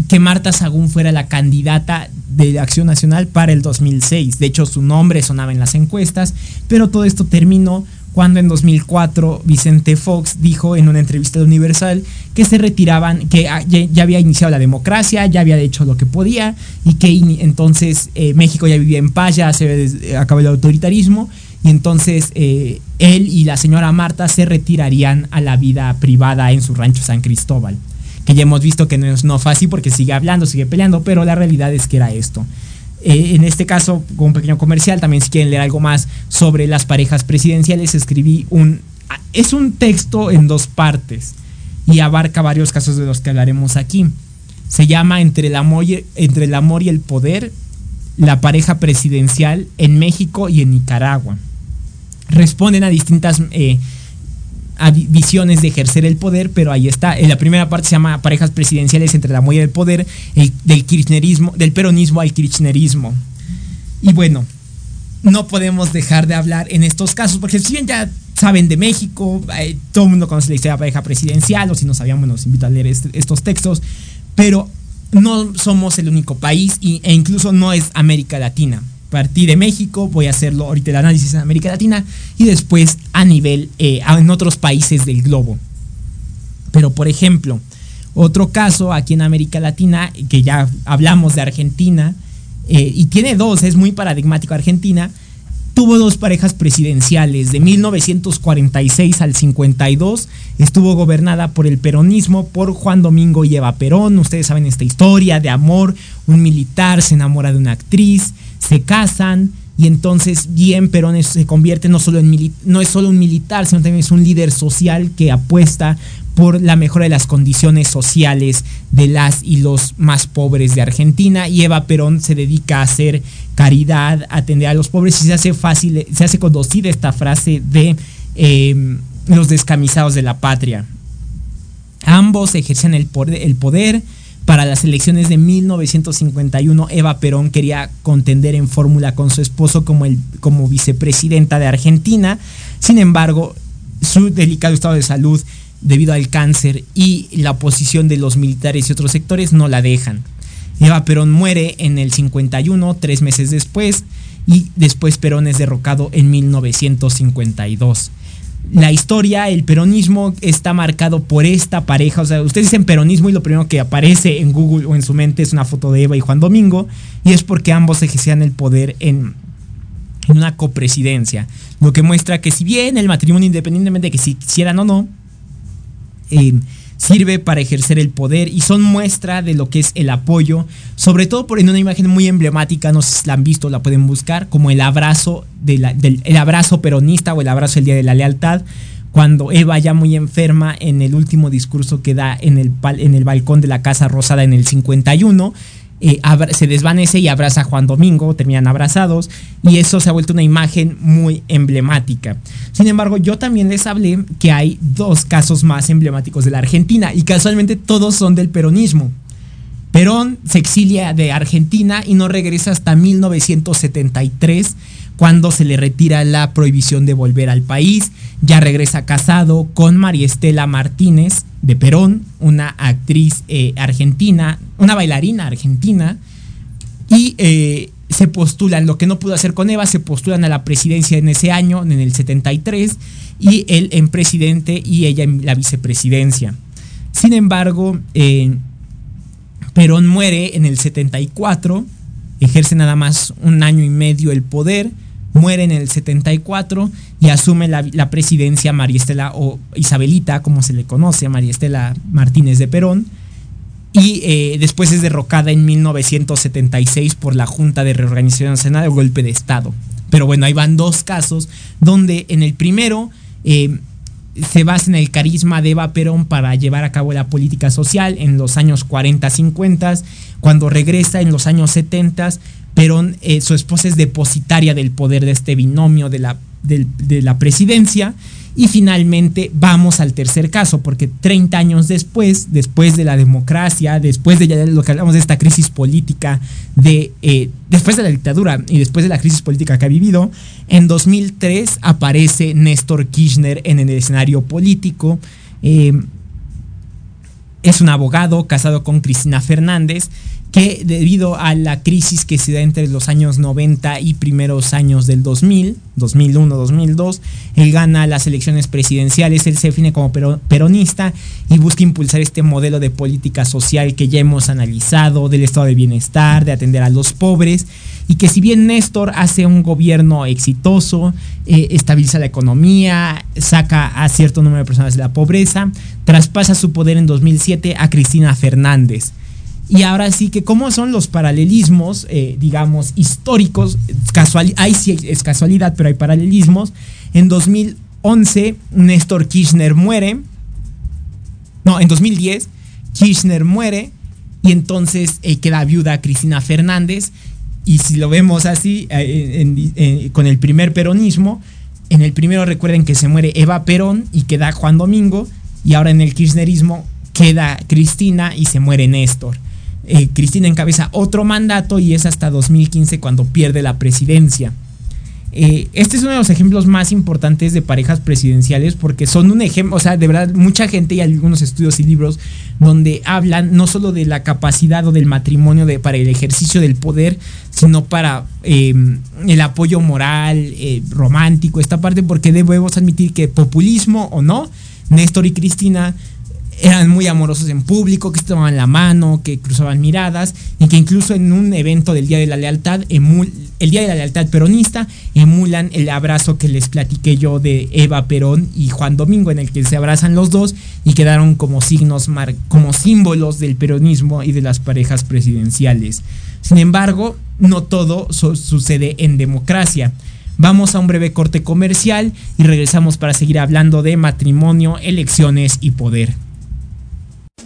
que Marta Sagún fuera la candidata de Acción Nacional para el 2006. De hecho, su nombre sonaba en las encuestas, pero todo esto terminó cuando en 2004 Vicente Fox dijo en una entrevista de Universal que se retiraban, que ya, había iniciado la democracia, ya había hecho lo que podía y que entonces eh, México ya vivía en paz, ya se acabó el autoritarismo y entonces eh, él y la señora Marta se retirarían a la vida privada en su rancho San Cristóbal. Que ya hemos visto que no no fácil porque sigue hablando, sigue peleando, pero la realidad es que era esto. Eh, en este caso, con un pequeño comercial, también si quieren leer algo más sobre las parejas presidenciales, escribí un... Es un texto en dos partes y abarca varios casos de los que hablaremos aquí. Se llama Entre el amor y, entre el, amor y el poder, la pareja presidencial en México y en Nicaragua. Responden a distintas eh, visiones de ejercer el poder, pero ahí está. En la primera parte se llama parejas presidenciales entre la mujer y el poder, del kirchnerismo, del peronismo al kirchnerismo. Y bueno, no podemos dejar de hablar en estos casos, porque si bien ya saben de México, eh, todo el mundo conoce la historia de pareja presidencial, o si no sabían, bueno, los invito a leer estos textos, pero no somos el único país e incluso no es América Latina partí de México, voy a hacerlo ahorita el análisis en América Latina y después a nivel eh, en otros países del globo. Pero por ejemplo, otro caso aquí en América Latina, que ya hablamos de Argentina, eh, y tiene dos, es muy paradigmático Argentina, tuvo dos parejas presidenciales, de 1946 al 52, estuvo gobernada por el peronismo, por Juan Domingo y Eva Perón, ustedes saben esta historia de amor, un militar se enamora de una actriz, se casan y entonces bien Perón se convierte no solo en no es solo un militar, sino también es un líder social que apuesta por la mejora de las condiciones sociales de las y los más pobres de Argentina y Eva Perón se dedica a hacer caridad, atender a los pobres y se hace fácil, se hace conocida esta frase de em, los descamisados de la patria. Ambos ejercen el poder para las elecciones de 1951, Eva Perón quería contender en fórmula con su esposo como, el, como vicepresidenta de Argentina. Sin embargo, su delicado estado de salud debido al cáncer y la oposición de los militares y otros sectores no la dejan. Eva Perón muere en el 51, tres meses después, y después Perón es derrocado en 1952 la historia, el peronismo está marcado por esta pareja. O sea, ustedes dicen peronismo y lo primero que aparece en Google o en su mente es una foto de Eva y Juan Domingo. Y es porque ambos ejercían el poder en, una copresidencia. Lo que muestra que si bien el matrimonio, independientemente de que si quisieran o no, eh, sirve para ejercer el poder y son muestra de lo que es el apoyo, sobre todo por en una imagen muy emblemática, no sé si la han visto, la pueden buscar, como el abrazo, del el abrazo peronista o el abrazo del Día de la Lealtad, cuando Eva ya muy enferma en el último discurso que da en el, en el balcón de la Casa Rosada en el 51, eh, se desvanece y abraza a Juan Domingo, terminan abrazados y eso se ha vuelto una imagen muy emblemática. Sin embargo, yo también les hablé que hay dos casos más emblemáticos de la Argentina y casualmente todos son del peronismo. Perón se exilia de Argentina y no regresa hasta 1973 cuando se le retira la prohibición de volver al país. Ya regresa casado con María Estela Martínez de Perón, una actriz eh, argentina, una bailarina argentina, y eh, se postulan, lo que no pudo hacer con Eva, se postulan a la presidencia en ese año, en el 73, y él en presidente y ella en la vicepresidencia. Sin embargo, eh, Perón muere en el 74, ejerce nada más un año y medio el poder, muere en el 74 y asume la, presidencia María Estela o Isabelita, como se le conoce, María Estela Martínez de Perón. Y eh, después es derrocada en 1976 por la Junta de Reorganización Nacional de golpe de Estado. Pero bueno, ahí van dos casos donde en el primero eh, se basa en el carisma de Eva Perón para llevar a cabo la política social en los años 40-50, cuando regresa en los años 70 Perón, eh, su esposa es depositaria del poder de este binomio de la, de, la presidencia. Y finalmente vamos al tercer caso, porque 30 años después, después de la democracia, después de lo que hablamos de esta crisis política, de, eh, después de la dictadura y después de la crisis política que ha vivido, en 2003 aparece Néstor Kirchner en el escenario político. Eh, es un abogado casado con Cristina Fernández que debido a la crisis que se da entre los años 90 y primeros años del 2000, 2001, 2002, él gana las elecciones presidenciales, él se define como peronista y busca impulsar este modelo de política social que ya hemos analizado, del estado de bienestar, de atender a los pobres, y que si bien Néstor hace un gobierno exitoso, eh, estabiliza la economía, saca a cierto número de personas de la pobreza, traspasa su poder en 2007 a Cristina Fernández. Y ahora sí que cómo son los paralelismos, eh, digamos, históricos, casual, sí es casualidad, pero hay paralelismos. En 2011, Néstor Kirchner muere. No, en 2010, Kirchner muere y entonces eh, queda viuda Cristina Fernández. Y si lo vemos así, eh, con el primer peronismo, en el primero recuerden que se muere Eva Perón y queda Juan Domingo, y ahora en el kirchnerismo queda Cristina y se muere Néstor. Eh, Cristina encabeza otro mandato y es hasta 2015 cuando pierde la presidencia. Eh, este es uno de los ejemplos más importantes de parejas presidenciales porque son un ejemplo, o sea, de verdad, mucha gente y algunos estudios y libros donde hablan no solo de la capacidad o del matrimonio para el ejercicio del poder, sino para em, el apoyo moral, eh, romántico, esta parte, porque debemos admitir que populismo o no, Néstor y Cristina eran muy amorosos en público, que se tomaban la mano, que cruzaban miradas, y que incluso en un evento del Día de la Lealtad, el Día de la Lealtad peronista, emulan el abrazo que les platiqué yo de Eva Perón y Juan Domingo, en el que se abrazan los dos y quedaron como signos, como símbolos del peronismo y de las parejas presidenciales. Sin embargo, no todo sucede en democracia. Vamos a un breve corte comercial y regresamos para seguir hablando de matrimonio, elecciones y poder.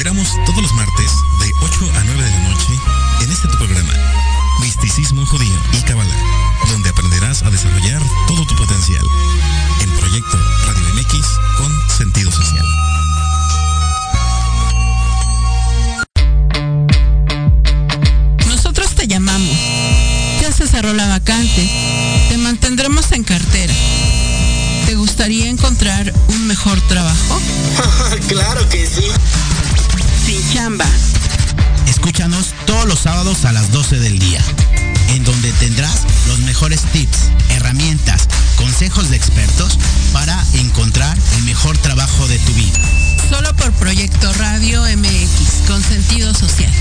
Esperamos todos los martes de 8 a 9 de la noche en este tu programa, Misticismo Judío y Kabbalah, donde aprenderás a desarrollar todo tu potencial. En Proyecto Radio MX con sentido social. Nosotros te llamamos. Ya se cerró la vacante. Te mantendremos en cartera. ¿Te gustaría encontrar un mejor trabajo? Escúchanos todos los sábados a las 12 del día, en donde tendrás los mejores tips, herramientas, consejos de expertos para encontrar el mejor trabajo de tu vida. Solo por Proyecto Radio MX con sentido social.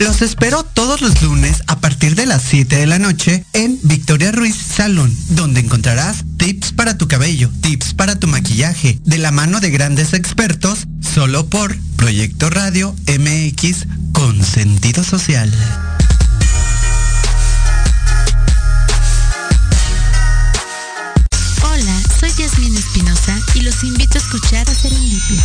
Los espero todos los lunes a partir de las 7 de la noche en Victoria Ruiz Salón, donde encontrarás tips para tu cabello, tips para tu maquillaje, de la mano de grandes expertos, solo por Proyecto Radio MX con sentido social. Hola, soy Yasmin Espinosa y los invito a escuchar a Serendipia.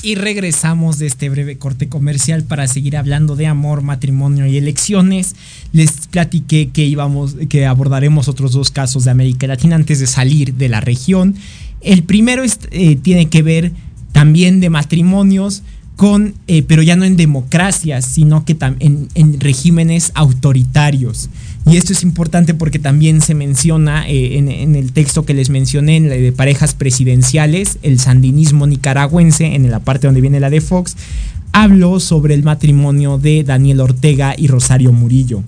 Y regresamos de este breve corte comercial para seguir hablando de amor, matrimonio y elecciones. Les platiqué que íbamos, que abordaremos otros dos casos de América Latina antes de salir de la región. El primero eh, tiene que ver también de matrimonios con, eh, pero ya no en democracias, sino que en, en regímenes autoritarios. Y esto es importante porque también se menciona eh, en, el texto que les mencioné, en la de parejas presidenciales, el sandinismo nicaragüense, en la parte donde viene la de Fox, hablo sobre el matrimonio de Daniel Ortega y Rosario Murillo.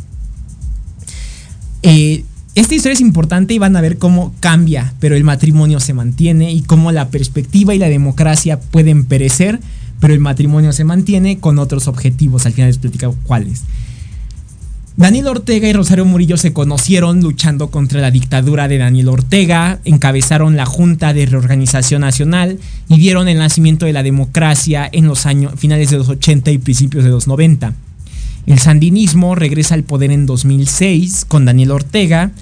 Eh, esta historia es importante y van a ver cómo cambia, pero el matrimonio se mantiene y cómo la perspectiva y la democracia pueden perecer, pero el matrimonio se mantiene con otros objetivos. Al final les platico cuáles. Daniel Ortega y Rosario Murillo se conocieron luchando contra la dictadura de Daniel Ortega, encabezaron la Junta de Reorganización Nacional y vieron el nacimiento de la democracia en los años finales de los 80 y principios de los 90. El sandinismo regresa al poder en 2006 con Daniel Ortega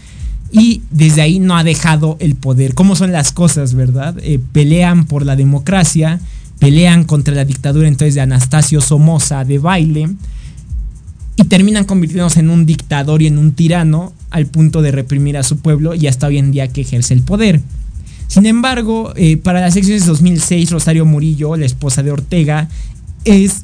y desde ahí no ha dejado el poder. ¿Cómo son las cosas, verdad? Eh, pelean por la democracia, pelean contra la dictadura entonces de Anastasio Somoza de baile y terminan convirtiéndose en un dictador y en un tirano al punto de reprimir a su pueblo y hasta hoy en día que ejerce el poder. Sin embargo, eh, para las elecciones de 2006, Rosario Murillo, la esposa de Ortega, es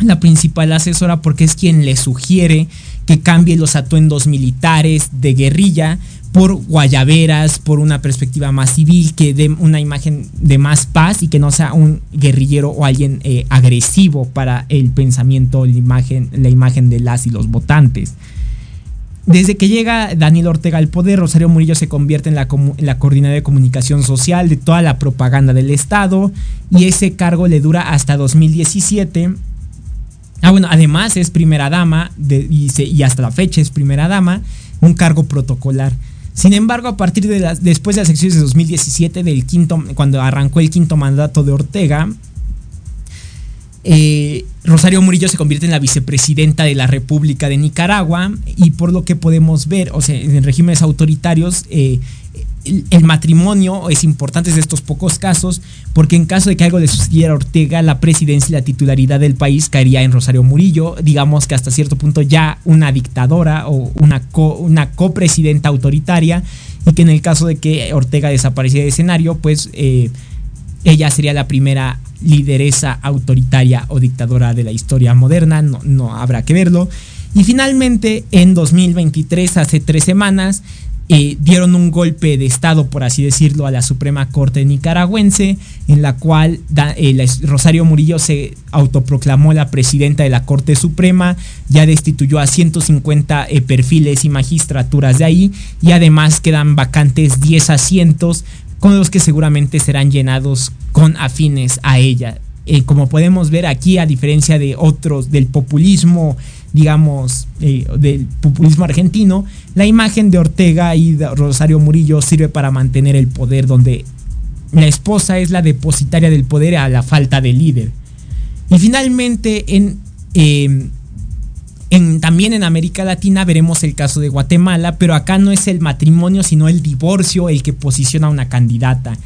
la principal asesora porque es quien le sugiere que cambie los atuendos militares de guerrilla por guayaberas, por una perspectiva más civil, que dé una imagen de más paz y que no sea un guerrillero o alguien eh, agresivo para el pensamiento, la imagen, la imagen de las y los votantes. Desde que llega Daniel Ortega al poder, Rosario Murillo se convierte en la, coordinadora de comunicación social de toda la propaganda del Estado y ese cargo le dura hasta 2017. Ah, bueno, además es primera dama y hasta la fecha es primera dama, un cargo protocolar. Sin embargo, a partir de las, después de las elecciones de 2017, del quinto, cuando arrancó el quinto mandato de Ortega, eh, Rosario Murillo se convierte en la vicepresidenta de la República de Nicaragua y por lo que podemos ver, o sea, en regímenes autoritarios, eh, el, matrimonio es importante de estos pocos casos, porque en caso de que algo le sucediera a Ortega, la presidencia y la titularidad del país caería en Rosario Murillo, digamos que hasta cierto punto ya una dictadora o una, una copresidenta autoritaria, y que en el caso de que Ortega desapareciera de escenario, pues eh, ella sería la primera lideresa autoritaria o dictadora de la historia moderna, no, no habrá que verlo. Y finalmente, en 2023, hace tres semanas, eh, dieron un golpe de Estado, por así decirlo, a la Suprema Corte nicaragüense, en la cual eh, Rosario Murillo se autoproclamó la presidenta de la Corte Suprema, ya destituyó a 150 eh, perfiles y magistraturas de ahí, y además quedan vacantes 10 asientos, con los que seguramente serán llenados con afines a ella. como podemos ver aquí, a diferencia de otros del populismo digamos, eh, del populismo argentino, la imagen de Ortega y Rosario Murillo sirve para mantener el poder donde la esposa es la depositaria del poder a la falta de líder. Y finalmente, en, em, en, también en América Latina veremos el caso de Guatemala, pero acá no es el matrimonio, sino el divorcio el que posiciona a una candidata.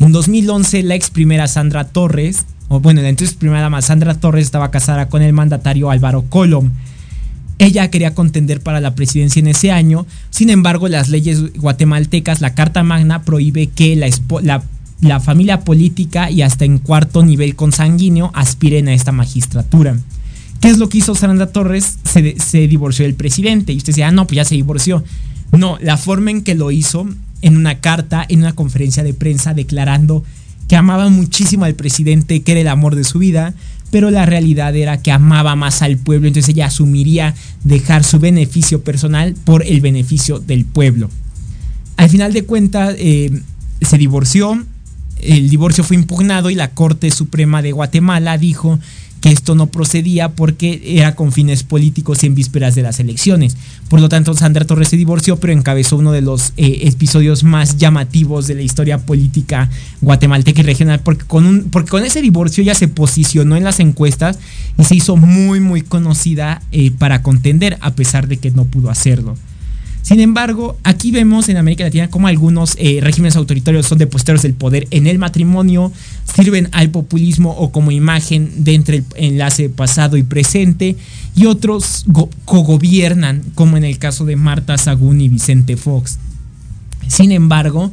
En 2011, la ex primera Sandra Torres, o bueno, la entonces primera Sandra Torres estaba casada con el mandatario Álvaro Colom ella quería contender para la presidencia en ese año, sin embargo las leyes guatemaltecas, la Carta Magna prohíbe que la, familia política y hasta en cuarto nivel consanguíneo aspiren a esta magistratura. ¿Qué es lo que hizo Sandra Torres? Se, se divorció del presidente. Y usted dice, ah, no, pues ya se divorció. No, la forma en que lo hizo, en una carta, en una conferencia de prensa, declarando que amaba muchísimo al presidente, que era el amor de su vida, pero la realidad era que amaba más al pueblo, entonces ella asumiría dejar su beneficio personal por el beneficio del pueblo. Al final de cuentas, eh, se divorció, el divorcio fue impugnado y la Corte Suprema de Guatemala dijo que esto no procedía porque era con fines políticos y en vísperas de las elecciones. Por lo tanto, Sandra Torres se divorció, pero encabezó uno de los eh, episodios más llamativos de la historia política guatemalteca y regional, porque con, un, porque con ese divorcio ya se posicionó en las encuestas y se hizo muy, muy conocida eh, para contender, a pesar de que no pudo hacerlo. Sin embargo, aquí vemos en América Latina cómo algunos eh, regímenes autoritarios son depositarios del poder en el matrimonio, sirven al populismo o como imagen de entre el enlace pasado y presente, y otros cogobiernan, como en el caso de Marta Sagún y Vicente Fox. Sin embargo,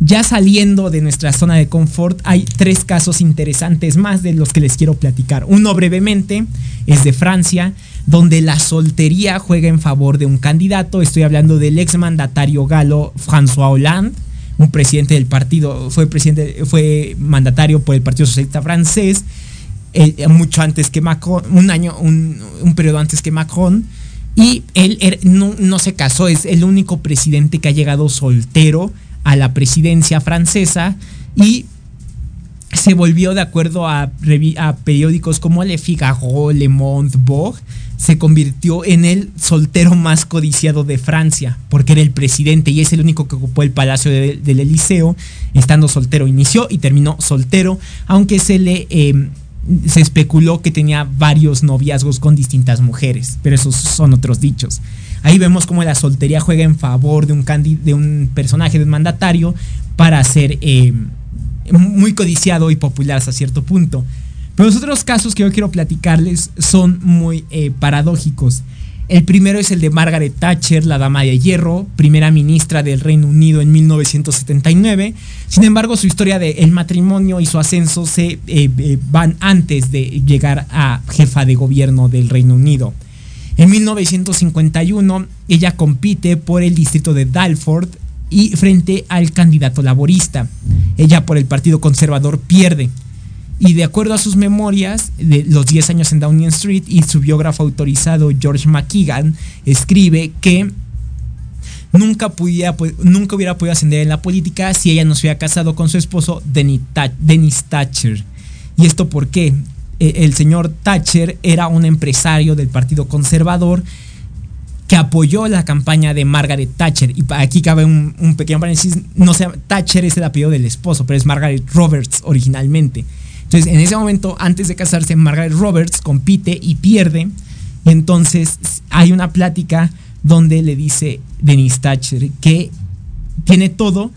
ya saliendo de nuestra zona de confort, hay tres casos interesantes más de los que les quiero platicar. Uno brevemente es de Francia, donde la soltería juega en favor de un candidato. Estoy hablando del ex mandatario galo François Hollande, un presidente del partido, fue, presidente, fue mandatario por el Partido Socialista Francés, eh, mucho antes que Macron, un año, un, periodo antes que Macron. Y él no, no se casó, es el único presidente que ha llegado soltero a la presidencia francesa y se volvió de acuerdo a, a, periódicos como Le Figaro, Le Monde, Vogue, se convirtió en el soltero más codiciado de Francia, porque era el presidente y es el único que ocupó el palacio del Eliseo, estando soltero. Inició y terminó soltero, aunque se le em, se especuló que tenía varios noviazgos con distintas mujeres, pero esos son otros dichos. Ahí vemos cómo la soltería juega en favor de un, de un personaje, de un mandatario, para ser eh, muy codiciado y popular hasta cierto punto. Pero los otros casos que yo quiero platicarles son muy eh, paradójicos. El primero es el de Margaret Thatcher, la dama de hierro, primera ministra del Reino Unido en 1979. Sin embargo, su historia de el matrimonio y su ascenso se eh, van antes de llegar a jefa de gobierno del Reino Unido. En 1951 ella compite por el distrito de Dalford y frente al candidato laborista. Ella por el Partido Conservador pierde. Y de acuerdo a sus memorias de los 10 años en Downing Street y su biógrafo autorizado George McKeegan escribe que nunca, nunca hubiera podido ascender en la política si ella no se hubiera casado con su esposo Dennis Thatcher. ¿Y esto por qué? Eh, el señor Thatcher era un empresario del Partido Conservador que apoyó la campaña de Margaret Thatcher. Y aquí cabe un, pequeño paréntesis, no sé, Thatcher es el apellido del esposo, pero es Margaret Roberts originalmente. Entonces, en ese momento, antes de casarse, Margaret Roberts compite y pierde. Y entonces hay una plática donde le dice Denise Thatcher que tiene todo,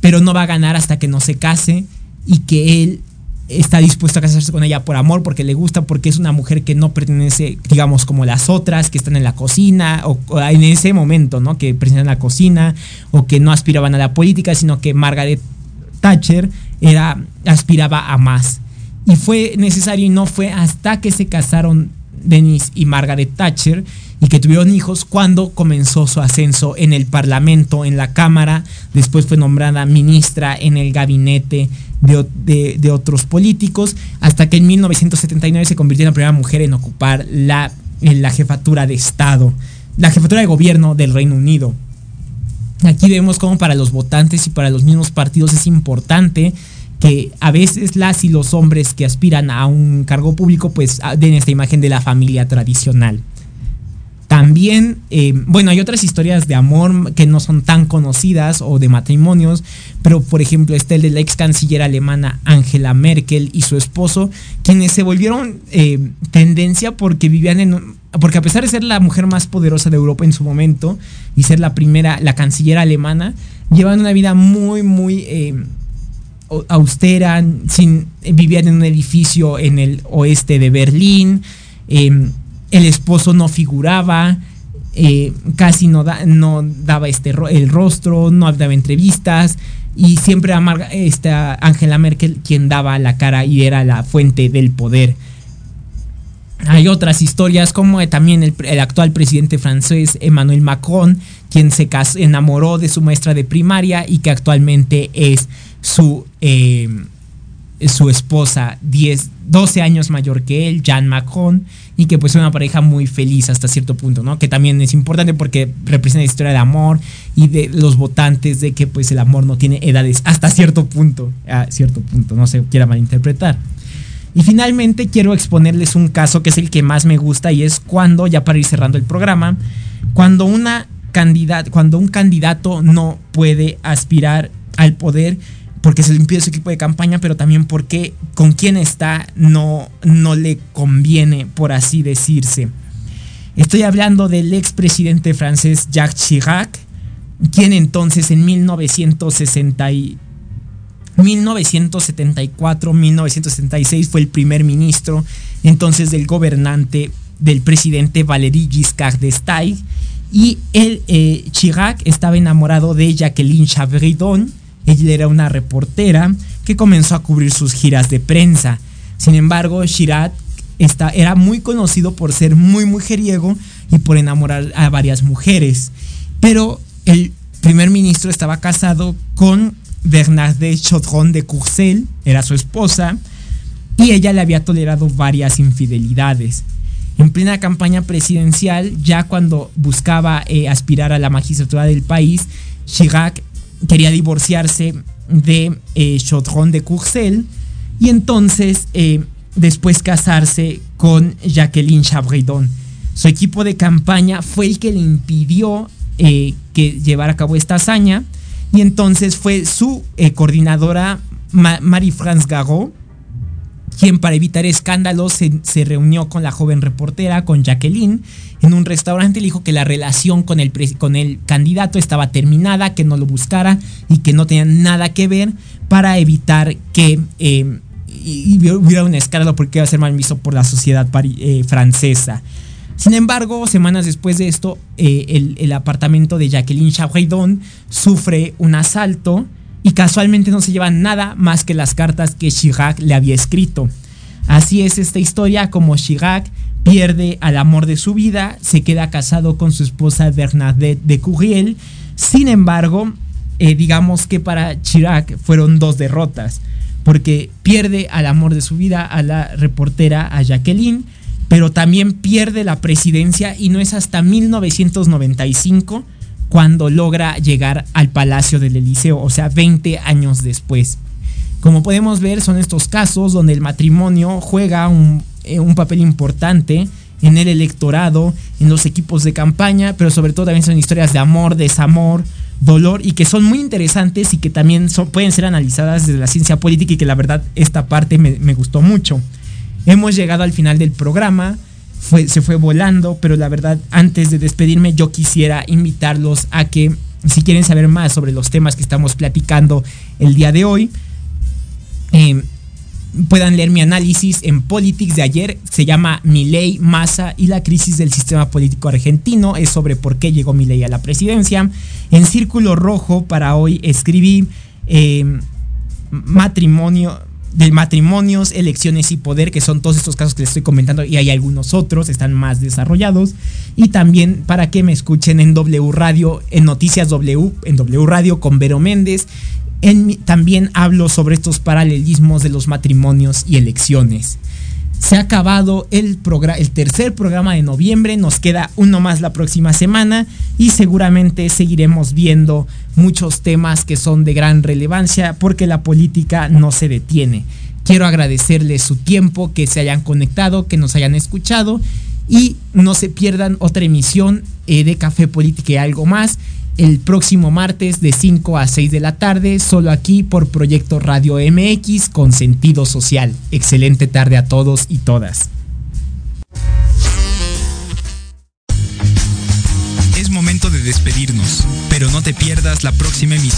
pero no va a ganar hasta que no se case y que él está dispuesto a casarse con ella por amor, porque le gusta, porque es una mujer que no pertenece, digamos, como las otras, que están en la cocina, o, en ese momento, ¿no? Que en la cocina, o que no aspiraban a la política, sino que Margaret Thatcher era, aspiraba a más. Y fue necesario y no fue hasta que se casaron Denis y Margaret Thatcher y que tuvieron hijos cuando comenzó su ascenso en el Parlamento, en la Cámara, después fue nombrada ministra en el gabinete de, otros políticos, hasta que en 1979 se convirtió en la primera mujer en ocupar la, en la jefatura de Estado, la jefatura de gobierno del Reino Unido. Aquí vemos cómo para los votantes y para los mismos partidos es importante que a veces las y los hombres que aspiran a un cargo público pues den esta imagen de la familia tradicional. También, eh, bueno, hay otras historias de amor que no son tan conocidas o de matrimonios, pero por ejemplo está el de la ex canciller alemana Angela Merkel y su esposo, quienes se volvieron eh, tendencia porque vivían en, porque a pesar de ser la mujer más poderosa de Europa en su momento y ser la primera, la canciller alemana, llevan una vida muy, muy eh, austera, sin, vivían en un edificio en el oeste de Berlín el esposo no figuraba, eh, casi no, daba este, el rostro, no daba entrevistas y siempre esta Angela Merkel quien daba la cara y era la fuente del poder. Hay otras historias como también el, actual presidente francés Emmanuel Macron, quien se enamoró de su maestra de primaria y que actualmente es su, eh, su esposa, 10, 12 años mayor que él, Jean Macron y que pues es una pareja muy feliz hasta cierto punto, ¿no? Que también es importante porque representa la historia de amor y de los votantes de que pues el amor no tiene edades hasta cierto punto, cierto punto, no se quiera malinterpretar. Y finalmente quiero exponerles un caso que es el que más me gusta y es cuando, ya para ir cerrando el programa, cuando una cuando un candidato no puede aspirar al poder porque se le impide su equipo de campaña, pero también porque con quien está no, no le conviene, por así decirse. Estoy hablando del expresidente francés Jacques Chirac, quien entonces en 1960 1974-1976 fue el primer ministro entonces del gobernante del presidente Valéry Giscard d'Estaing y eh, Chirac estaba enamorado de Jacqueline Chabridon ella era una reportera que comenzó a cubrir sus giras de prensa. Sin embargo, Chirac era muy conocido por ser muy mujeriego y por enamorar a varias mujeres. Pero el primer ministro estaba casado con Bernadette Chaudron de Courcelles, era su esposa, y ella le había tolerado varias infidelidades. En plena campaña presidencial, ya cuando buscaba eh, aspirar a la magistratura del país, Chirac quería divorciarse de eh, Chaudron de Courcelles y entonces eh, después casarse con Jacqueline Chabridon. Su equipo de campaña fue el que le impidió eh, que llevara a cabo esta hazaña y entonces fue su coordinadora Marie-France Garot quien para evitar escándalos se, reunió con la joven reportera, con Jacqueline, en un restaurante. Le dijo que la relación con el, candidato estaba terminada, que no lo buscara y que no tenía nada que ver para evitar que eh, hubiera un escándalo porque iba a ser mal visto por la sociedad eh, francesa. Sin embargo, semanas después de esto, eh, el, apartamento de Jacqueline Chabridon sufre un asalto y casualmente no se llevan nada más que las cartas que Chirac le había escrito. Así es esta historia como Chirac pierde al amor de su vida, se queda casado con su esposa Bernadette de Courriel. Sin embargo, eh, digamos que para Chirac fueron dos derrotas, porque pierde al amor de su vida, a la reportera, a Jacqueline, pero también pierde la presidencia y no es hasta 1995 cuando logra llegar al Palacio del Eliseo, o sea, 20 años después. Como podemos ver, son estos casos donde el matrimonio juega un, eh, papel importante en el electorado, en los equipos de campaña, pero sobre todo también son historias de amor, desamor, dolor y que son muy interesantes y que también pueden ser analizadas desde la ciencia política y que la verdad esta parte me gustó mucho. Hemos llegado al final del programa se fue volando, pero la verdad, antes de despedirme, yo quisiera invitarlos a que, si quieren saber más sobre los temas que estamos platicando el día de hoy, em, puedan leer mi análisis en Politics de ayer. Se llama Milei, Massa y la crisis del sistema político argentino. Es sobre por qué llegó Milei a la presidencia. En Círculo Rojo para hoy escribí em, matrimonio de matrimonios, elecciones y poder, que son todos estos casos que les estoy comentando y hay algunos otros, están más desarrollados. Y también para que me escuchen en W Radio, en Noticias W, en W Radio con Vero Méndez. En, también hablo sobre estos paralelismos de los matrimonios y elecciones. Se ha acabado el, el tercer programa de noviembre, nos queda uno más la próxima semana y seguramente seguiremos viendo muchos temas que son de gran relevancia porque la política no se detiene. Quiero agradecerles su tiempo, que se hayan conectado, que nos hayan escuchado y no se pierdan otra emisión eh, de Café Política y algo más el próximo martes de 5 a 6 de la tarde, solo aquí por Proyecto Radio MX con sentido social. Excelente tarde a todos y todas. Es momento de despedirnos, pero no te pierdas la próxima emisión